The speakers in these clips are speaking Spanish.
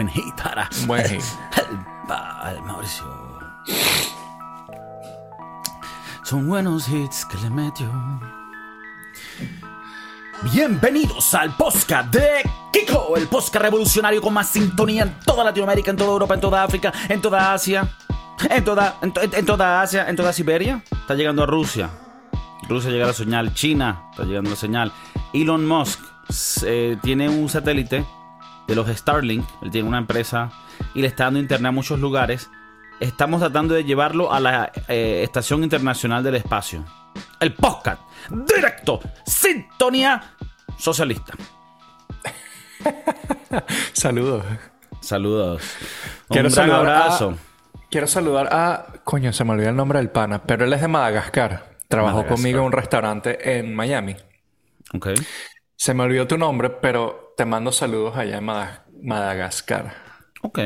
buen hit para. Buen hit. Mauricio. Son buenos hits que le metió. Bienvenidos al podcast de Kiko, el podcast revolucionario con más sintonía en toda Latinoamérica, en toda Europa, en toda África, en toda Asia, en toda, en, to- en toda Asia, en toda Siberia. Está llegando a Rusia. Rusia llega la señal, China está llegando la señal. Elon Musk eh, tiene un satélite de los Starlink, él tiene una empresa y le está dando internet a muchos lugares. Estamos tratando de llevarlo a la eh, Estación Internacional del Espacio. El podcast directo, sintonía socialista. Saludos. Saludos. Quiero un gran saludar a- abrazo. Quiero saludar a. Coño, se me olvidó el nombre del pana, pero él es de Madagascar. Trabajó Madagascar. conmigo en un restaurante en Miami. Ok. Se me olvidó tu nombre, pero te mando saludos allá en Mada- Madagascar. Ok,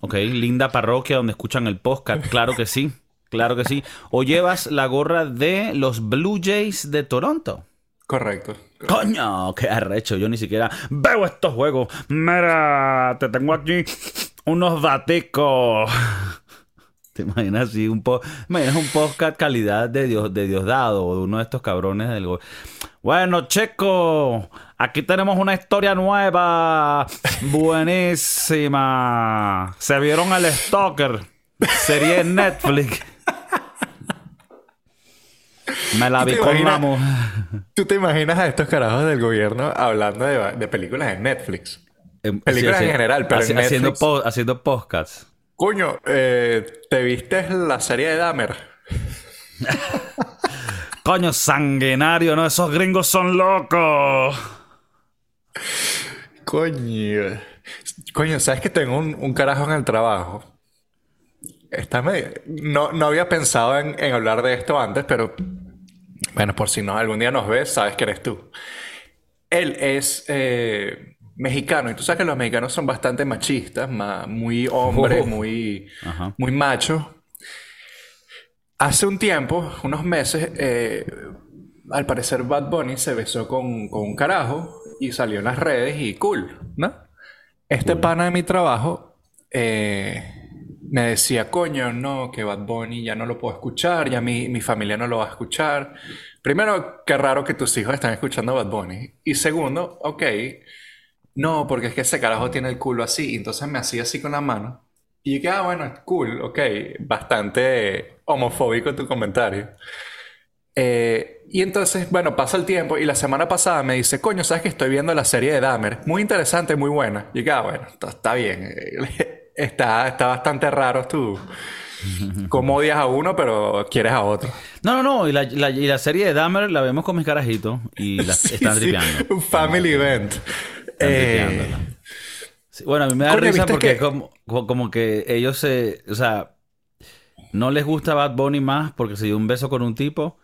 ok. Linda parroquia donde escuchan el podcast. Claro que sí. Claro que sí. O llevas la gorra de los Blue Jays de Toronto. Correcto. Coño, qué arrecho. Yo ni siquiera veo estos juegos. Mira, te tengo aquí unos daticos. ¿Te imaginas así un po imaginas un podcast calidad de Dios, de Diosdado o de uno de estos cabrones del Bueno, checo, aquí tenemos una historia nueva. Buenísima. Se vieron el Stalker. Serie en Netflix. Me la vi ¿Te con la imaginas? mujer. ¿Tú te imaginas a estos carajos del gobierno hablando de, de películas en Netflix? Em, Películas sí, en general, pero en Haci- haciendo, po- haciendo podcasts. Coño, eh, ¿te viste la serie de Dahmer? Coño, sanguinario, ¿no? Esos gringos son locos. Coño. Coño, ¿sabes que tengo un, un carajo en el trabajo? Está medio- No, no había pensado en, en hablar de esto antes, pero bueno, por si no algún día nos ves, sabes que eres tú. Él es eh, mexicano y tú sabes que los mexicanos son bastante machistas, ma- muy hombres, Oh. muy, Ajá. muy machos. Hace un tiempo, unos meses, eh, al parecer Bad Bunny se besó con, con un carajo y salió en las redes y cool, ¿no? Este pana de mi trabajo eh, me decía, coño, no, que Bad Bunny ya no lo puedo escuchar, ya mi, mi familia no lo va a escuchar. Primero, qué raro que tus hijos están escuchando Bad Bunny. Y segundo, ok, no, porque es que ese carajo tiene el culo así. Y entonces me hacía así con la mano. Y yo que, ah, bueno, cool, ok. Bastante homofóbico tu comentario. Eh, y entonces, bueno, pasa el tiempo y la semana pasada me dice, coño, ¿sabes que estoy viendo la serie de Dahmer? Muy interesante, muy buena. Y yo ah, bueno, está, bien. Eh, Está, está bastante raro tú. Como odias a uno, pero quieres a otro. No, no, no. Y la, la- y la serie de Dahmer la vemos con mis carajitos y la Sí, están sí. Un family event. Están Eh. Sí, bueno, a mí me da risa ¿viste porque que- es como, como, que ellos se... O sea, no les gusta Bad Bunny más porque se dio un beso con un tipo,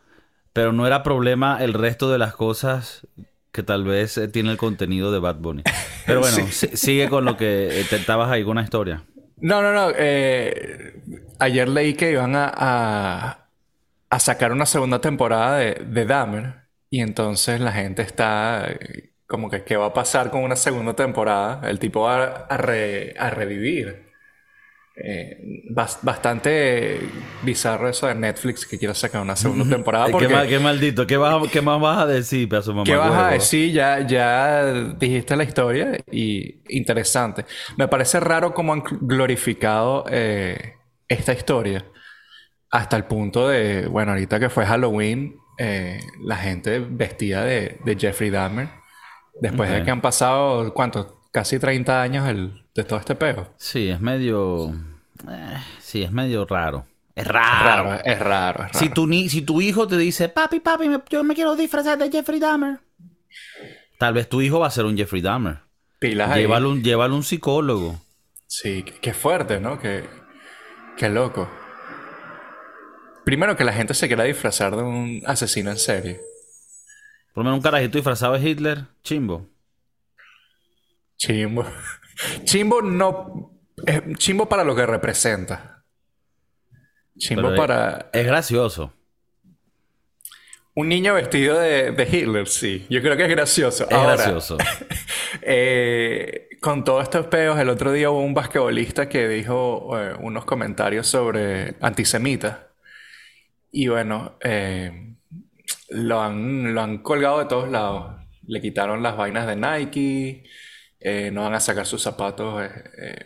pero no era problema el resto de las cosas que tal vez eh, tiene el contenido de Bad Bunny. Pero bueno, si- sigue con lo que intentabas ahí con una historia. No, no, no. eh, ayer leí que iban a, a, a sacar una segunda temporada de, de Dahmer. Y entonces la gente está eh, como que, ¿qué va a pasar con una segunda temporada? El tipo va a, re- a revivir. Eh, bas- bastante bizarro eso de Netflix que quiera sacar una segunda temporada. Porque, ¿Qué, ma- qué maldito. ¿Qué, vas qué más vas a decir, pedazo ¿Qué vas a decir? Ya, ya dijiste la historia y interesante. Me parece raro cómo han glorificado eh, esta historia hasta el punto de, bueno, ahorita que fue Halloween, eh, la gente vestida de, de Jeffrey Dahmer, después de que han pasado, ¿cuánto? Casi 30 años el- de todo este peo. Sí, es medio... eh, sí, es medio raro. Es Es raro. es raro, es raro. Si tu, ni si tu hijo te dice, papi, papi, me- yo me quiero disfrazar de Jeffrey Dahmer. Tal vez tu hijo va a ser un Jeffrey Dahmer. Pilas ahí. Llévalo un, llévalo un psicólogo. Sí, qué qué fuerte, ¿no? Qué, qué loco. Primero que la gente se quiera disfrazar de un asesino en serie. Por lo menos un carajito disfrazado de Hitler, chimbo. Chimbo. Chimbo no. es chimbo para lo que representa. Chimbo Pero para. Es gracioso. Un niño vestido de, de Hitler, sí. Yo creo que es gracioso. Es Ahora, gracioso. eh, con todos estos peos, el otro día hubo un basquetbolista que dijo eh, unos comentarios sobre antisemitas. Y bueno, eh, lo, han, lo han colgado de todos lados. Le quitaron las vainas de Nike, eh, no van a sacar sus zapatos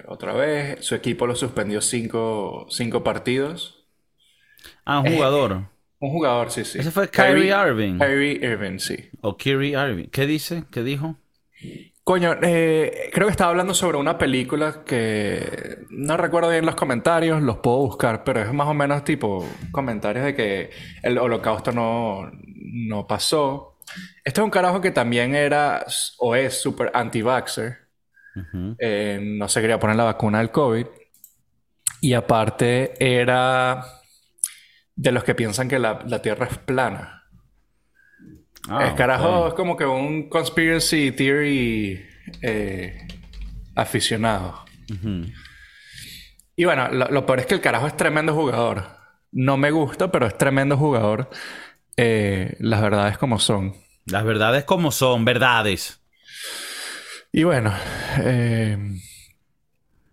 otra vez. Su equipo lo suspendió cinco, cinco partidos. Ah, un jugador. Un jugador, sí, sí. Ese fue Kyrie, Irving. Kyrie Irving, sí. O Kyrie Irving. ¿Qué dice? ¿Qué dijo? Coño, eh, creo que estaba hablando sobre una película que no recuerdo bien los comentarios, los puedo buscar, pero es más o menos tipo comentarios de que el holocausto no, no pasó. Este es un carajo que también era o es súper anti-vaxxer. Eh, no se quería poner la vacuna del COVID. Y aparte era de los que piensan que la, Tierra es plana. Ah, el carajo es como que un conspiracy theory eh, aficionado. Y bueno, lo, peor es que el carajo es tremendo jugador. No me gusta, pero es tremendo jugador. Eh, las verdades como son. Las verdades como son, verdades. Y bueno. Eh,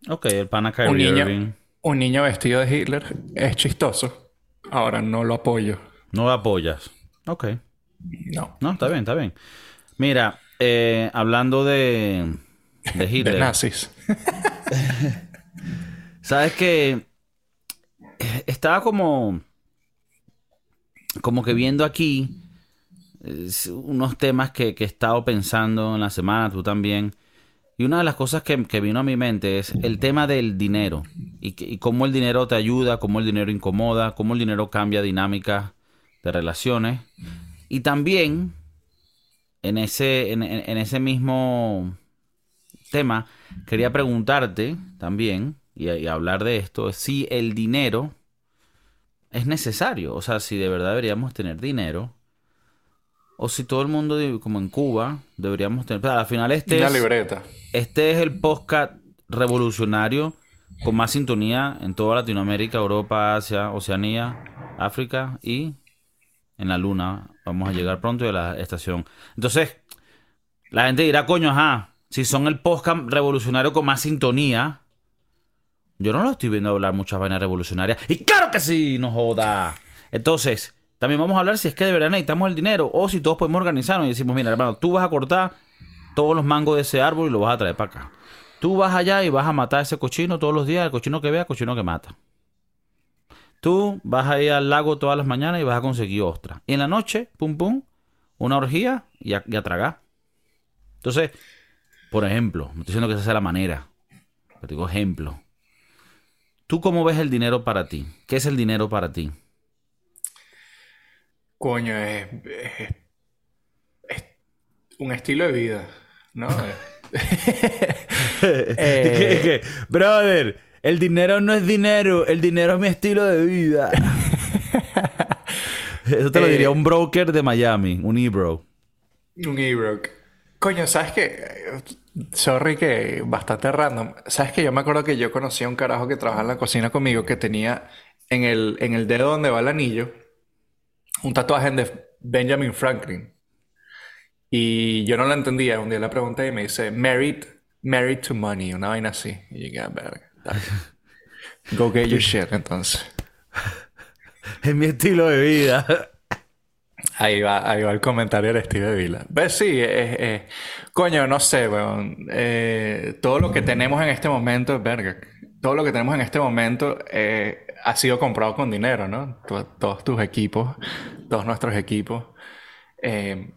ok, el pana un niño, un niño vestido de Hitler es chistoso. Ahora no lo apoyo. No lo apoyas. Ok. No. No, está bien, está bien. Mira, eh, hablando de, de Hitler. de nazis. Sabes que estaba como. Como que viendo aquí unos temas que, que he estado pensando en la semana, tú también. Y una de las cosas que, vino a mi mente es el tema del dinero y, cómo el dinero te ayuda, cómo el dinero incomoda, cómo el dinero cambia dinámicas de relaciones. Y también en ese, en, ese mismo tema quería preguntarte también y, y hablar de esto, si el dinero es necesario, o sea, si de verdad deberíamos tener dinero o si todo el mundo, como en Cuba, deberíamos tener. al final, este Una libreta. Este es el podcast revolucionario con más sintonía en toda Latinoamérica, Europa, Asia, Oceanía, África y en la Luna. Vamos a llegar pronto a la estación. Entonces, la gente dirá, coño, ajá, si son el podcast revolucionario con más sintonía, yo no lo estoy viendo hablar muchas vainas revolucionarias. Y claro que sí, no joda. Entonces, también vamos a hablar si es que de verdad necesitamos el dinero o si todos podemos organizarnos y decimos, mira, hermano, tú vas a cortar todos los mangos de ese árbol y lo vas a traer para acá. Tú vas allá y vas a matar a ese cochino todos los días, el cochino que vea, el cochino que mata. Tú vas a ir al lago todas las mañanas y vas a conseguir ostra. Y en la noche, pum pum, una orgía y a, tragar. Entonces, por ejemplo, no estoy diciendo que esa sea la manera, pero digo ejemplo. ¿Tú cómo ves el dinero para ti? ¿Qué es el dinero para ti? Coño, es, un estilo de vida, ¿no? eh... brother, el dinero no es dinero, el dinero es mi estilo de vida. Eso te lo diría eh, un broker de Miami, un e-bro. Un e-bro. Coño, ¿sabes qué? Sorry que bastante random. ¿Sabes que Yo me acuerdo que yo conocí a un carajo que trabajaba en la cocina conmigo que tenía en el, en el dedo donde va el anillo un tatuaje de Benjamin Franklin. Y yo no lo entendía. Un día le pregunté y me dice, married, married to money, una vaina así. Y llegué a ah, ver. Go get your shit, entonces. Es mi estilo de vida. Ahí va, ahí va el comentario del estilo de vida. Pues sí, coño, no sé, weón. Eh, todo lo que tenemos en este momento es verga. Todo lo que tenemos en este momento eh, ha sido comprado con dinero, ¿no? todos tus equipos, todos nuestros equipos. Eh,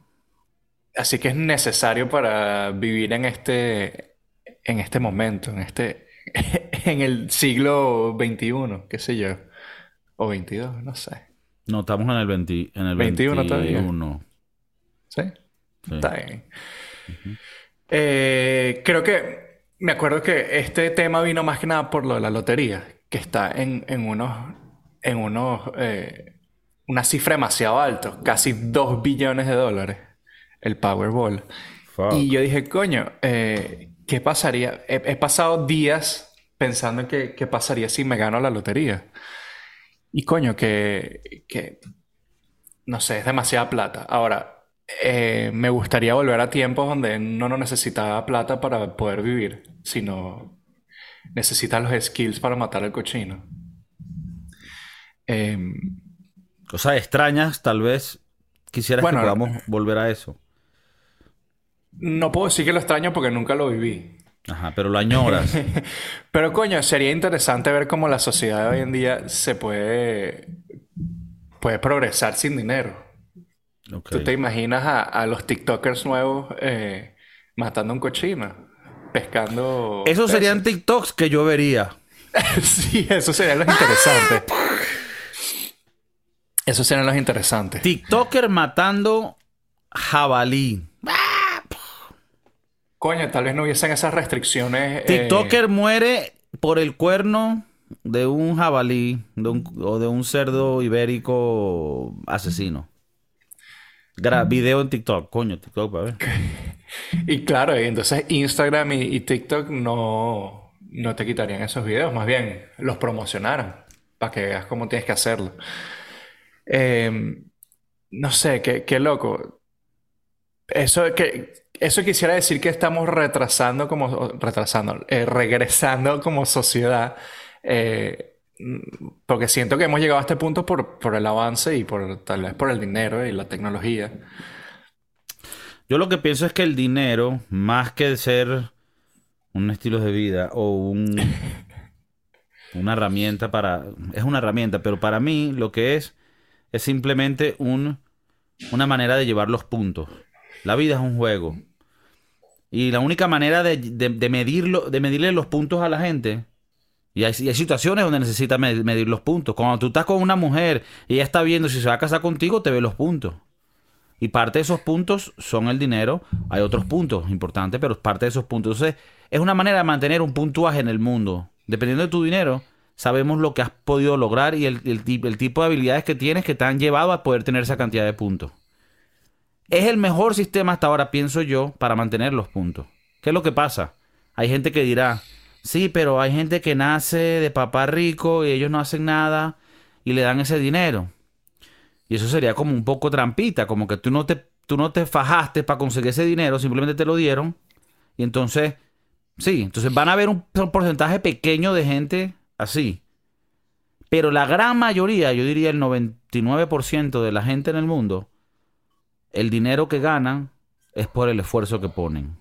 así que es necesario para vivir en este, en este momento, en este, en el siglo XXI, qué sé yo, o XXII, no sé. No, estamos en el, 20, en el 21. todavía. ¿Sí? Está bien. Eh, creo que me acuerdo que este tema vino más que nada por lo de la lotería que está en, en unos, en unos, eh, una cifra demasiado alta, casi 2 billones de dólares, el Powerball. Y yo dije, coño, eh, ¿qué pasaría? He, pasado días pensando en qué, pasaría si me gano la lotería. Y coño, que, que, no sé, es demasiada plata. Ahora, eh, me gustaría volver a tiempos donde no no necesitaba plata para poder vivir, sino necesita los skills para matar al cochino. Em, Cosas extrañas, tal vez quisieras que podamos volver a eso. No puedo decir que lo extraño porque nunca lo viví. Ajá, pero lo añoras. pero coño, sería interesante ver cómo la sociedad de hoy en día se puede, puede progresar sin dinero. ¿Tú te imaginas a, los TikTokers nuevos eh, matando un cochino? Pescando. Esos serían TikToks que yo vería. sí, eso sería lo interesante. Esos serían los interesantes. TikToker matando jabalí. Coño, tal vez no hubiesen esas restricciones. Eh, TikToker muere por el cuerno de un jabalí o de un cerdo ibérico asesino. video en TikTok, coño, TikTok, para ver. y claro, entonces Instagram y, TikTok no, no te quitarían esos videos, más bien los promocionaran para que veas cómo tienes que hacerlo. Em, no sé, qué, qué loco. Eso que eso quisiera decir que estamos retrasando como, retrasando, eh, regresando como sociedad, eh, porque siento que hemos llegado a este punto por, por, el avance y por tal vez por el dinero y la tecnología. Yo lo que pienso es que el dinero, más que ser un estilo de vida o un, una herramienta para... Es una herramienta, pero para mí lo que es es simplemente un, una manera de llevar los puntos. La vida es un juego. Y la única manera de, medirlo, de medirle los puntos a la gente. Y hay, situaciones donde necesitas medir los puntos. Cuando tú estás con una mujer y ella está viendo si se va a casar contigo, te ve los puntos. Y parte de esos puntos son el dinero. Hay otros puntos importantes, pero parte de esos puntos. Entonces, es una manera de mantener un puntuaje en el mundo. Dependiendo de tu dinero, sabemos lo que has podido lograr y el, el tipo de habilidades que tienes que te han llevado a poder tener esa cantidad de puntos. Es el mejor sistema hasta ahora, pienso yo, para mantener los puntos. ¿Qué es lo que pasa? Hay gente que dirá, sí, pero hay gente que nace de papá rico y ellos no hacen nada y le dan ese dinero. Y eso sería como un poco trampita, como que tú no te, tú no te fajaste para conseguir ese dinero, simplemente te lo dieron. Y entonces, sí, entonces van a haber un porcentaje pequeño de gente así. Pero la gran mayoría, yo diría el 99% de la gente en el mundo, el dinero que ganan es por el esfuerzo que ponen.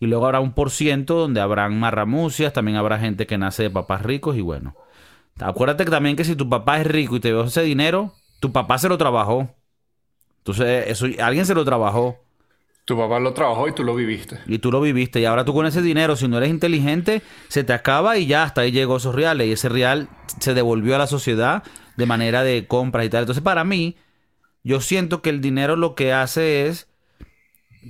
Y luego habrá un por ciento donde habrán marramucias, también habrá gente que nace de papás ricos y bueno. Acuérdate también que si tu papá es rico y te dio ese dinero, tu papá se lo trabajó. Entonces, eso, alguien se lo trabajó. Tu papá lo trabajó y tú lo viviste. Y tú lo viviste. Y ahora tú con ese dinero, si no eres inteligente, se te acaba y ya hasta ahí llegó esos reales. Y ese real se devolvió a la sociedad de manera de compras y tal. Entonces, para mí, yo siento que el dinero lo que hace es,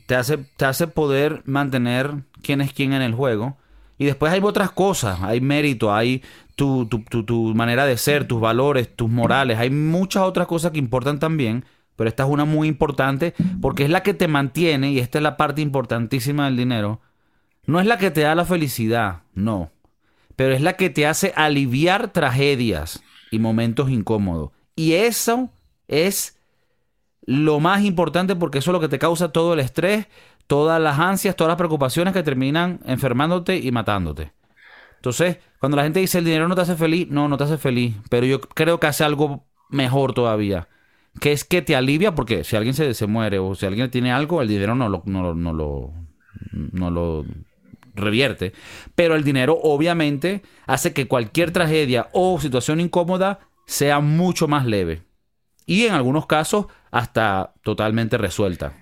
te hace, te hace poder mantener quién es quién en el juego. Y después hay otras cosas, hay mérito, hay tu, tu, manera de ser, tus valores, tus morales, hay muchas otras cosas que importan también, pero esta es una muy importante porque es la que te mantiene, y esta es la parte importantísima del dinero, no es la que te da la felicidad, no, pero es la que te hace aliviar tragedias y momentos incómodos. Y eso es lo más importante porque eso es lo que te causa todo el estrés, todas las ansias, todas las preocupaciones que terminan enfermándote y matándote. Entonces, cuando la gente dice el dinero no te hace feliz, no, no te hace feliz, pero yo creo que hace algo mejor todavía, que es que te alivia porque si alguien se, se muere o si alguien tiene algo, el dinero no lo, no, no lo, no lo revierte, pero el dinero obviamente hace que cualquier tragedia o situación incómoda sea mucho más leve. Y en algunos casos hasta totalmente resuelta.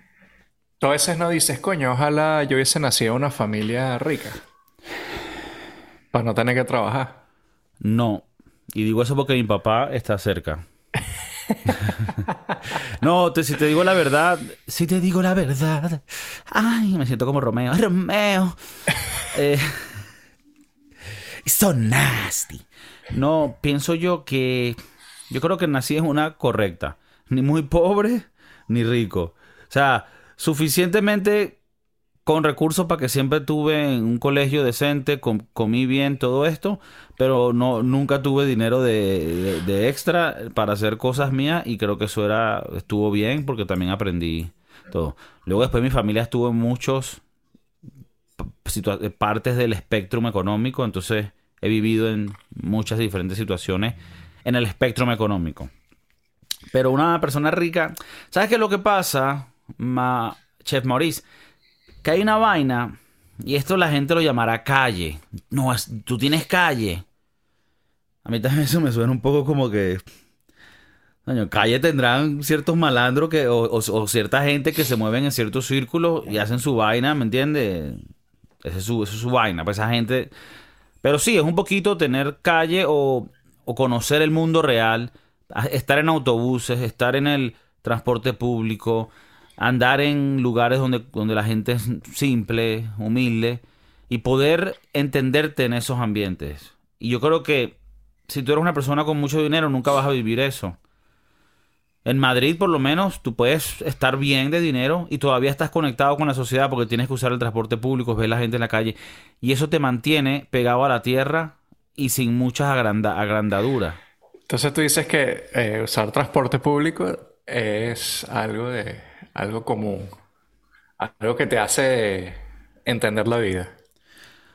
Tú a veces no dices, coño, ojalá yo hubiese nacido en una familia rica. Para no tener que trabajar. No. Y digo eso porque mi papá está cerca. no, si te digo la verdad, si te digo la verdad. Ay, me siento como Romeo. Romeo. eh, so nasty. No, pienso yo que. Yo creo que nací en una correcta ni muy pobre ni rico. O sea, suficientemente con recursos para que siempre tuve en un colegio decente, comí bien, todo esto, pero no, nunca tuve dinero de, extra para hacer cosas mías y creo que eso era, estuvo bien porque también aprendí. Todo. Luego después mi familia estuvo en muchos partes del espectro económico, entonces he vivido en muchas diferentes situaciones en el espectro económico. Pero una persona rica, ¿sabes qué es lo que pasa, Ma- Chef Maurice? Que hay una vaina, y esto la gente lo llamará calle. No, es- tú tienes calle. A mí también eso me suena un poco como que... Coño, calle tendrán ciertos malandros que, o, cierta gente que se mueven en ciertos círculos y hacen su vaina, ¿me entiendes? Esa es su, es su vaina. Pues esa gente... Pero sí, es un poquito tener calle o, conocer el mundo real, estar en autobuses, estar en el transporte público, andar en lugares donde, donde la gente es simple, humilde, y poder entenderte en esos ambientes. Y yo creo que si tú eres una persona con mucho dinero, nunca vas a vivir eso. En Madrid, por lo menos, tú puedes estar bien de dinero y todavía estás conectado con la sociedad porque tienes que usar el transporte público, ves la gente en la calle. Y eso te mantiene pegado a la tierra y sin muchas agranda- agrandaduras. Entonces tú dices que eh, usar transporte público es algo de algo común, algo que te hace entender la vida.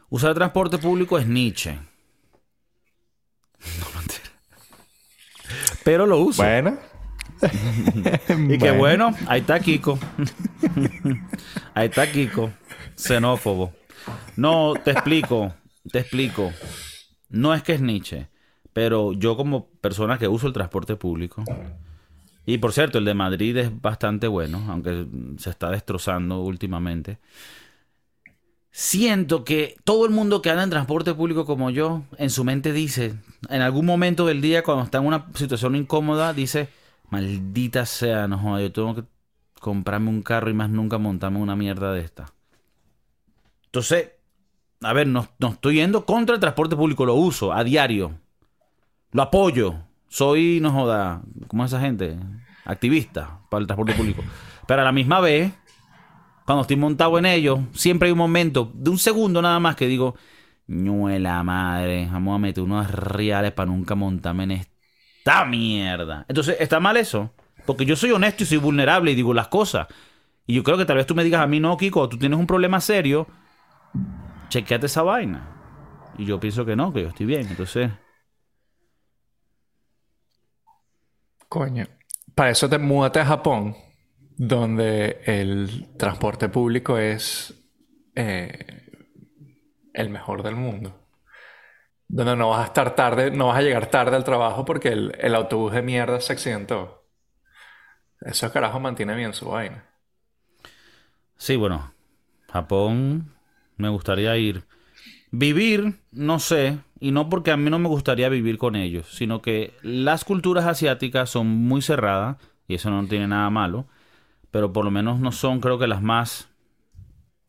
Usar transporte público es Nietzsche. No, mentira. Pero lo uso. Bueno. Y que bueno, ahí está Kiko. ahí está Kiko. Xenófobo. No, te explico. Te explico. No es que es Nietzsche. Pero yo como persona que uso el transporte público. Y por cierto, el de Madrid es bastante bueno, aunque se está destrozando últimamente. Siento que todo el mundo que anda en transporte público como yo, en su mente dice, en algún momento del día, cuando está en una situación incómoda, dice, maldita sea, no joda, yo tengo que comprarme un carro y más nunca montarme una mierda de esta. Entonces, a ver, no, no estoy yendo contra el transporte público, lo uso a diario. Lo apoyo. Soy, no joda, ¿cómo es esa gente? Activista para el transporte público. Pero a la misma vez, cuando estoy montado en ello, siempre hay un momento de un segundo nada más que digo, ñuela madre, vamos a meter unos reales para nunca montarme en esta mierda. Entonces, ¿está mal eso? Porque yo soy honesto y soy vulnerable y digo las cosas. Y yo creo que tal vez tú me digas a mí, no, Kiko, tú tienes un problema serio, chequeate esa vaina. Y yo pienso que no, que yo estoy bien. Entonces, Coño. Para eso te múdate a Japón, donde el transporte público es eh, el mejor del mundo. Donde no vas a estar tarde, no vas a llegar tarde al trabajo porque el, el autobús de mierda se accidentó. Eso carajo mantiene bien su vaina. sí, bueno, Japón me gustaría ir. Vivir, no sé, y no porque a mí no me gustaría vivir con ellos, sino que las culturas asiáticas son muy cerradas, y eso no tiene nada malo, pero por lo menos no son creo que las más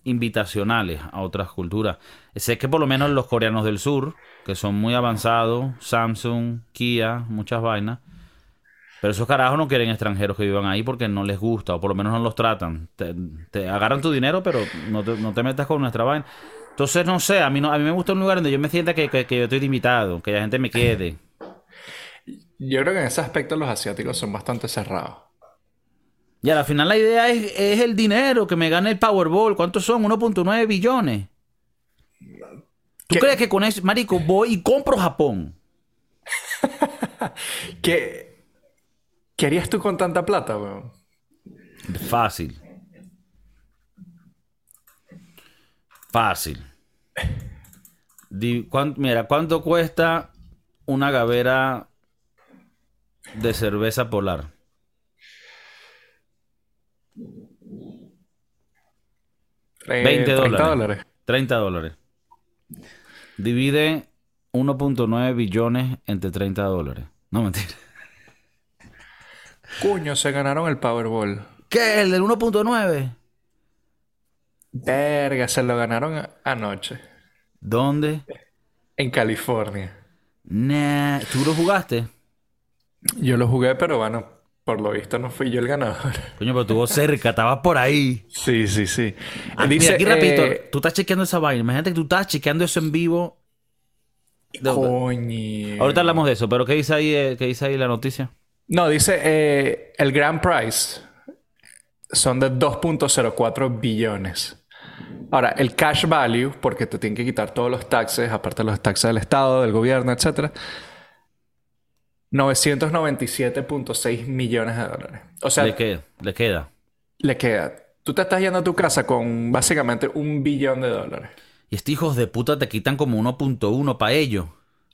invitacionales a otras culturas. Sé que por lo menos los coreanos del sur, que son muy avanzados, Samsung, Kia, muchas vainas, pero esos carajos no quieren extranjeros que vivan ahí porque no les gusta, o por lo menos no los tratan. Te, agarran tu dinero, pero no te, no te metas con nuestra vaina. Entonces, no sé, a mí, no, a mí me gusta un lugar donde yo me sienta que, que, que yo estoy de invitado, que la gente me quede. Yo creo que en ese aspecto los asiáticos son bastante cerrados. Y al final la idea es, es el dinero, que me gane el Powerball. ¿Cuántos son? 1.9 billones. ¿Tú ¿Qué? crees que con eso, marico, voy y compro Japón? ¿Qué, ¿Qué harías tú con tanta plata, weón? Fácil. Fácil. Mira, ¿cuánto cuesta una gavera de cerveza polar? Eh, 20 30 dólares. dólares. 30 dólares. Divide 1.9 billones entre 30 dólares. No, mentira. Coño, se ganaron el Powerball. ¿Qué? ¿El del 1.9? Verga, se lo ganaron anoche. ¿Dónde? En California. Nah. ¿Tú lo jugaste? Yo lo jugué, pero bueno, por lo visto no fui yo el ganador. Coño, pero estuvo cerca, estabas por ahí. Sí, sí, sí. Ah, Dice, mira, aquí rapidito, eh, tú estás chequeando esa vaina. Imagínate que tú estás chequeando eso en vivo. Coño. Ahorita hablamos de eso, pero ¿qué dice ahí, eh, qué dice ahí la noticia? No, dice eh, el Grand Prize son de 2.04 billones. Ahora, el cash value, porque te tienen que quitar todos los taxes, aparte de los taxes del Estado, del gobierno, etc. 997.6 millones de dólares. O sea, ¿Le qué? ¿Le queda? le queda. Tú te estás yendo a tu casa con básicamente un billón de dólares. Y estos hijos de puta te quitan como 1.1 para ellos.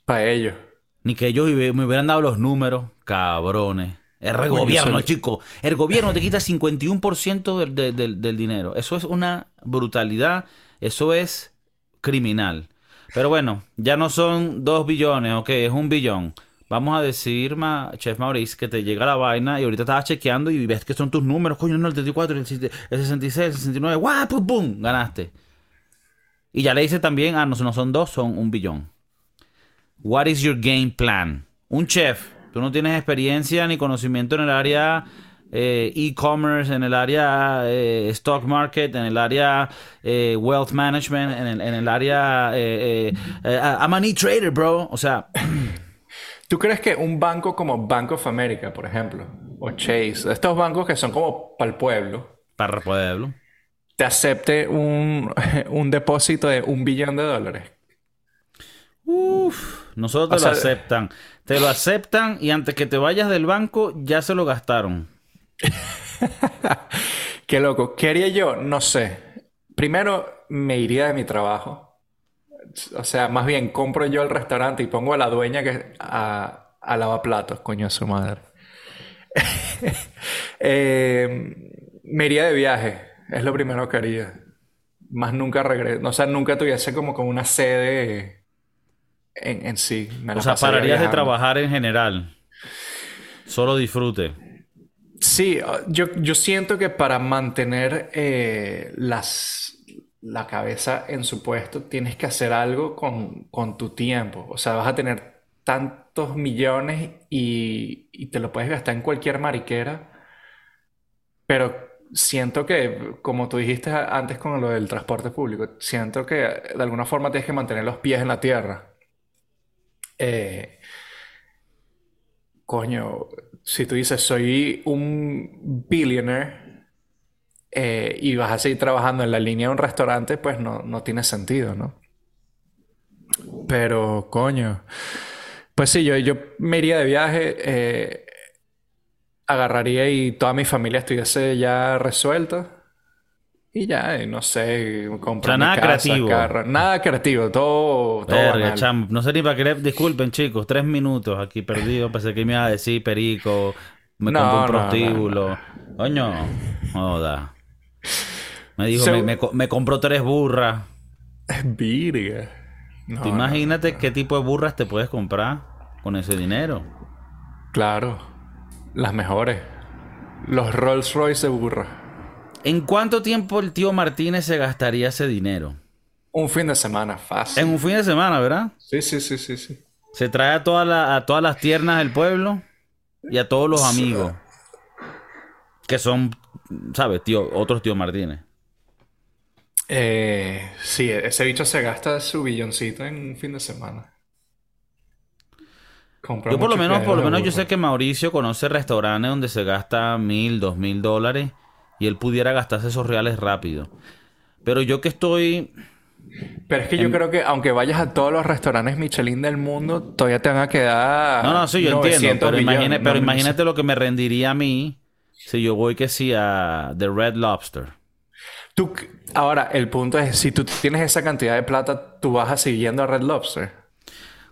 Para ellos. Ni que ellos me hubieran dado los números. Cabrones. El gobierno, chico. El gobierno te quita 51% del, del- del- del dinero. Eso es una brutalidad. Eso es criminal. Pero bueno, ya no son dos billones, ok, es un billón. Vamos a decir, ma, Chef Maurice, que te llega la vaina y ahorita estabas chequeando y ves que son tus números. Coño, no, el 34, el 66, el 69. ¡Guau! ¡Pum! ¡Pum! Ganaste. Y ya le dice también, ah, no, no son dos, son un billón. What is your game plan? Un chef, tú no tienes experiencia ni conocimiento en el área eh, e-commerce, en el área eh, stock market, en el área eh, wealth management, en el, en el área... I'm an e-trader, bro. O sea, ¿Tú crees que un banco como Bank of America, por ejemplo, o Chase, estos bancos que son como para el pueblo, para el pueblo. te acepte un, un depósito de un billón de dólares? Uf, nosotros te O lo sea- aceptan. Te lo aceptan y antes que te vayas del banco ya se lo gastaron. Qué loco. ¿Qué haría yo? No sé. Primero, me iría de mi trabajo. O sea, más bien compro yo el restaurante y pongo a la dueña que a, a lavaplatos, coño su madre. Eh, me iría de viaje. Es lo primero que haría. Más nunca regreso. O sea, nunca tuviese como, como una sede en, en sí. Me la O sea, pararías de trabajar en general. Solo disfrute. Sí, uh, yo, yo siento que para mantener eh, las, la cabeza en su puesto tienes que hacer algo con, con tu tiempo. O sea, vas a tener tantos millones y, y te lo puedes gastar en cualquier mariquera. Pero siento que, como tú dijiste antes con lo del transporte público, siento que de alguna forma tienes que mantener los pies en la tierra. Eh, Coño, si tú dices soy un billionaire eh, y vas a seguir trabajando en la línea de un restaurante, pues no, no tiene sentido, ¿no? Pero, coño, pues sí, yo, yo me iría de viaje, eh, agarraría y toda mi familia estuviese ya resuelta. Y ya, eh, no sé, compro O sea, mi nada casa, creativo. carro. Nada creativo, todo, Verga. No sé ni para qué. Disculpen, chicos. Tres minutos aquí perdido. Pensé que me iba a decir perico. Me No, compré un no, no, prostíbulo. Coño, joda. Me dijo, So- me, me co- me compró tres burras. Virga. Tú no. imagínate qué tipo de burras te puedes comprar con ese dinero. Claro, las mejores. Los Rolls Royce de burra. ¿En cuánto tiempo el tío Martínez se gastaría ese dinero? Un fin de semana, fácil. En un fin de semana, ¿verdad? Sí, sí, sí, sí, sí. Se trae a, toda la- a todas las tiernas del pueblo y a todos los amigos. Que son, ¿sabes? Tío, otros tío Martínez. Eh, sí, ese bicho se gasta su billoncito en un fin de semana. Compra Yo por lo menos, por lo menos yo sé que Mauricio conoce restaurantes donde se gasta mil, dos mil dólares y él pudiera gastarse esos reales rápido. Pero yo que estoy, Pero es que yo creo que aunque vayas a todos los restaurantes Michelin del mundo, todavía te van a quedar no, no, sí, yo entiendo, 900 pero, millones, imagine- pero no, imagínate lo que me rendiría a mí si yo voy que sí a The Red Lobster. Tú, ahora, el punto es, si tú tienes esa cantidad de plata, tú vas a seguir yendo a Red Lobster.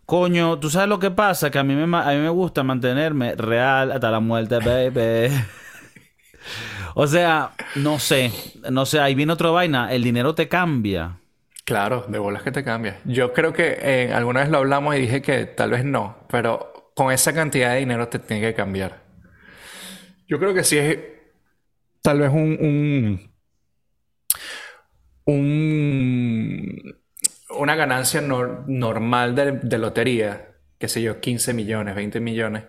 Coño, ¿tú sabes lo que pasa? Que a mí me, a mí me gusta mantenerme real hasta la muerte, baby. o sea, no sé, no sé, ahí viene otra vaina, el dinero te cambia. Claro, de bolas que te cambias. Yo creo que eh, alguna vez lo hablamos y dije que tal vez no, pero con esa cantidad de dinero te tiene que cambiar. Yo creo que sí es tal vez un, un, un- una ganancia nor- normal de, de lotería, qué sé yo, 15 millones, 20 millones.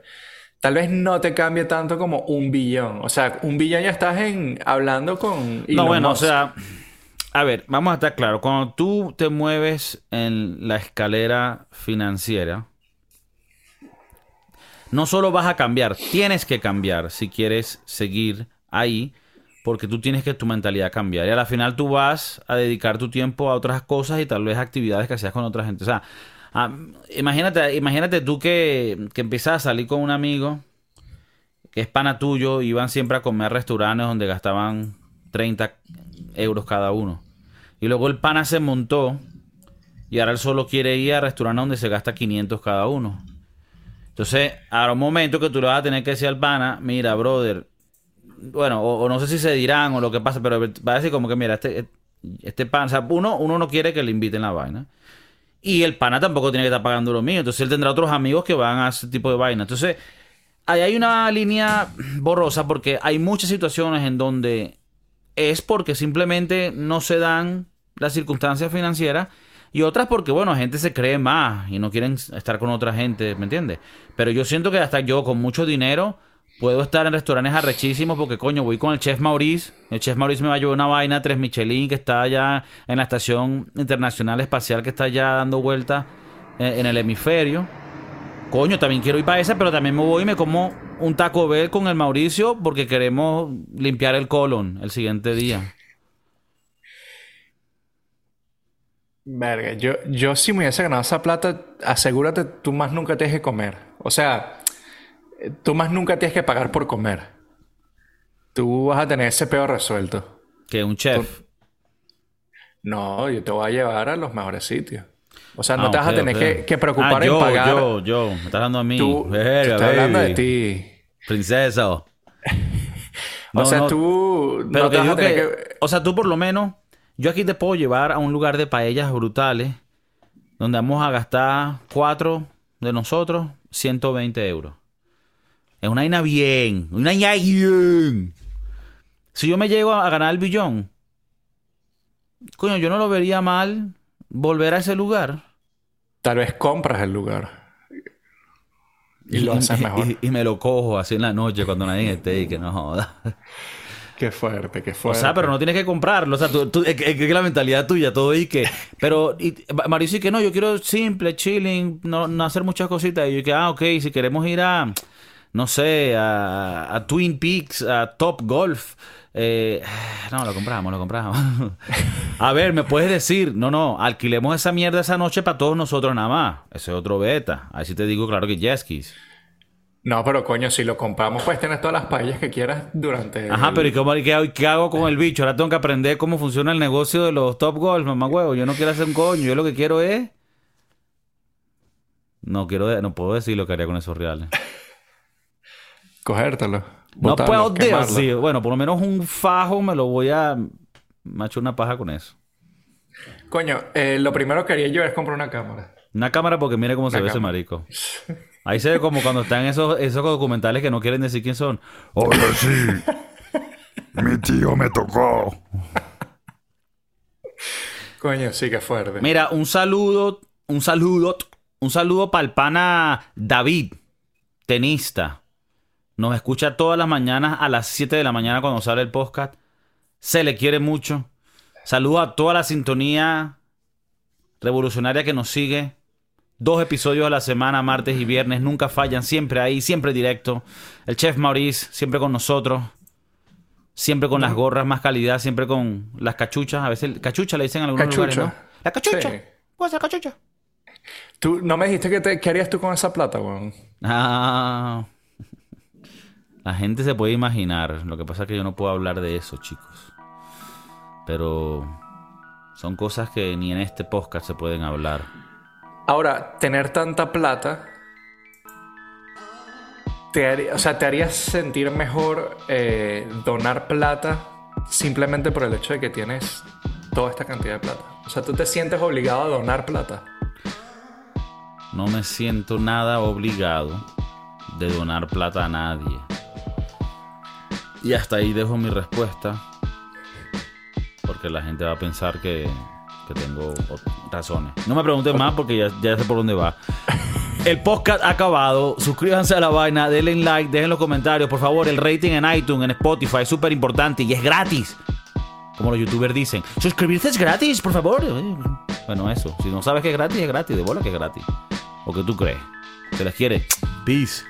Tal vez no te cambie tanto como un billón. O sea, un billón ya estás en, hablando con No, bueno, o sea, a ver, vamos a estar claros. Cuando tú te mueves en la escalera financiera, no solo vas a cambiar, tienes que cambiar si quieres seguir ahí, porque tú tienes que tu mentalidad cambiar. Y a la final tú vas a dedicar tu tiempo a otras cosas y tal vez actividades que hacías con otra gente. O sea, ah, imagínate, imagínate tú que, que empiezas a salir con un amigo que es pana tuyo, iban siempre a comer restaurantes donde gastaban 30 euros cada uno. Y luego el pana se montó y ahora él solo quiere ir a restaurantes donde se gasta 500 cada uno. Entonces, habrá un momento que tú le vas a tener que decir al pana, mira, brother, bueno, o, no sé si se dirán o lo que pasa, pero va a decir como que, mira, este, este pana, o sea, uno, uno no quiere que le inviten la vaina. Y el pana tampoco tiene que estar pagando lo mío. Entonces él tendrá otros amigos que van a ese tipo de vaina. Entonces, ahí hay una línea borrosa porque hay muchas situaciones en donde es porque simplemente no se dan las circunstancias financieras y otras porque, bueno, gente se cree más y no quieren estar con otra gente, ¿me entiendes? Pero yo siento que hasta yo con mucho dinero puedo estar en restaurantes arrechísimos porque, coño, voy con el chef Maurice. El chef Maurice me va a llevar una vaina tres Michelin que está allá en la Estación Internacional Espacial que está ya dando vueltas eh, en el hemisferio. Coño, también quiero ir para esa, pero también me voy y me como un Taco Bell con el Mauricio porque queremos limpiar el colon el siguiente día. Verga, yo, yo si me hubiese ganado esa plata, asegúrate, tú más nunca tienes que comer. O sea, tú más nunca tienes que pagar por comer. Tú vas a tener ese peor resuelto. Que un chef. No, yo te voy a llevar a los mejores sitios. O sea, no ah, te vas a tener que, preocupar ah, en pagar. Yo, yo, me estás hablando a mí. Tú, hablando de ti. Princesa. o sea, tú. Pero te digo que, O sea, tú por lo menos. Yo aquí te puedo llevar a un lugar de paellas brutales. Donde vamos a gastar cuatro de nosotros 120 euros. Es una vaina bien. Una vaina bien. Si yo me llego a ganar el billón. Coño, yo no lo vería mal volver a ese lugar. Tal vez compras el lugar. Y, lo haces mejor. Y, me lo cojo así en la noche cuando nadie esté y que no joda. Qué fuerte, qué fuerte. O sea, pero no tienes que comprarlo. O sea, tú, es, que, la mentalidad tuya, todo y que. Pero y, Mauricio, que no, yo quiero simple, chilling, no, no hacer muchas cositas. Y yo que, ah, ok, si queremos ir a, no sé, a, a Twin Peaks, a Top Golf, eh, no, lo compramos, lo compramos. a ver, ¿me puedes decir? No, no, alquilemos esa mierda esa noche para todos nosotros nada más. Ese es otro beta. Ahí sí te digo, claro que Jeskis. No, pero coño, si lo compramos, pues tienes todas las paellas que quieras durante. Ajá, pero ¿y cómo, qué, qué, hago con el bicho? Ahora tengo que aprender cómo funciona el negocio de los Top Golf, mamá huevo. Yo no quiero hacer un coño, yo lo que quiero es. No quiero, no puedo decir lo que haría con esos reales. Cogértelo. No puedo decir. Bueno, por lo menos un fajo me lo voy a. Me una paja con eso. Coño, eh, lo primero que haría yo es comprar una cámara. Una cámara porque mire cómo se ve ese marico. Ahí se ve como cuando están esos, esos documentales que no quieren decir quién son. Hola, sí. Mi tío me tocó. Coño, sí que fuerte. Mira, un saludo, un saludo, un saludo para el pana David, tenista. Nos escucha todas las mañanas a las 7 de la mañana cuando sale el podcast. Se le quiere mucho. Saludo a toda la sintonía revolucionaria que nos sigue. Dos episodios a la semana, martes y viernes. Nunca fallan, siempre ahí, siempre directo. El chef Maurice, siempre con nosotros. Siempre con las gorras, más calidad, siempre con las cachuchas. A veces cachucha le dicen en algunos lugares, ¿no? La cachucha. Sí. ¿Puedo hacer cachucha? ¿Tú no me dijiste que te, qué harías tú con esa plata, weón? Ah, la gente se puede imaginar. Lo que pasa es que yo no puedo hablar de eso, chicos. Pero son cosas que ni en este podcast se pueden hablar. Ahora, tener tanta plata, te o sea, ¿te harías sentir mejor eh, donar plata simplemente por el hecho de que tienes toda esta cantidad de plata? O sea, ¿tú te sientes obligado a donar plata? No me siento nada obligado de donar plata a nadie. Y hasta ahí dejo mi respuesta. Porque la gente va a pensar que, tengo razones. No me pregunten más porque ya, ya sé por dónde va. El podcast ha acabado. Suscríbanse a la vaina, denle like, dejen los comentarios. Por favor, el rating en iTunes, en Spotify es súper importante y es gratis. Como los youtubers dicen. Suscribirse es gratis, por favor. Bueno, eso. Si no sabes que es gratis, es gratis. De bola que es gratis. ¿O qué tú crees? ¿Se les quiere? Peace.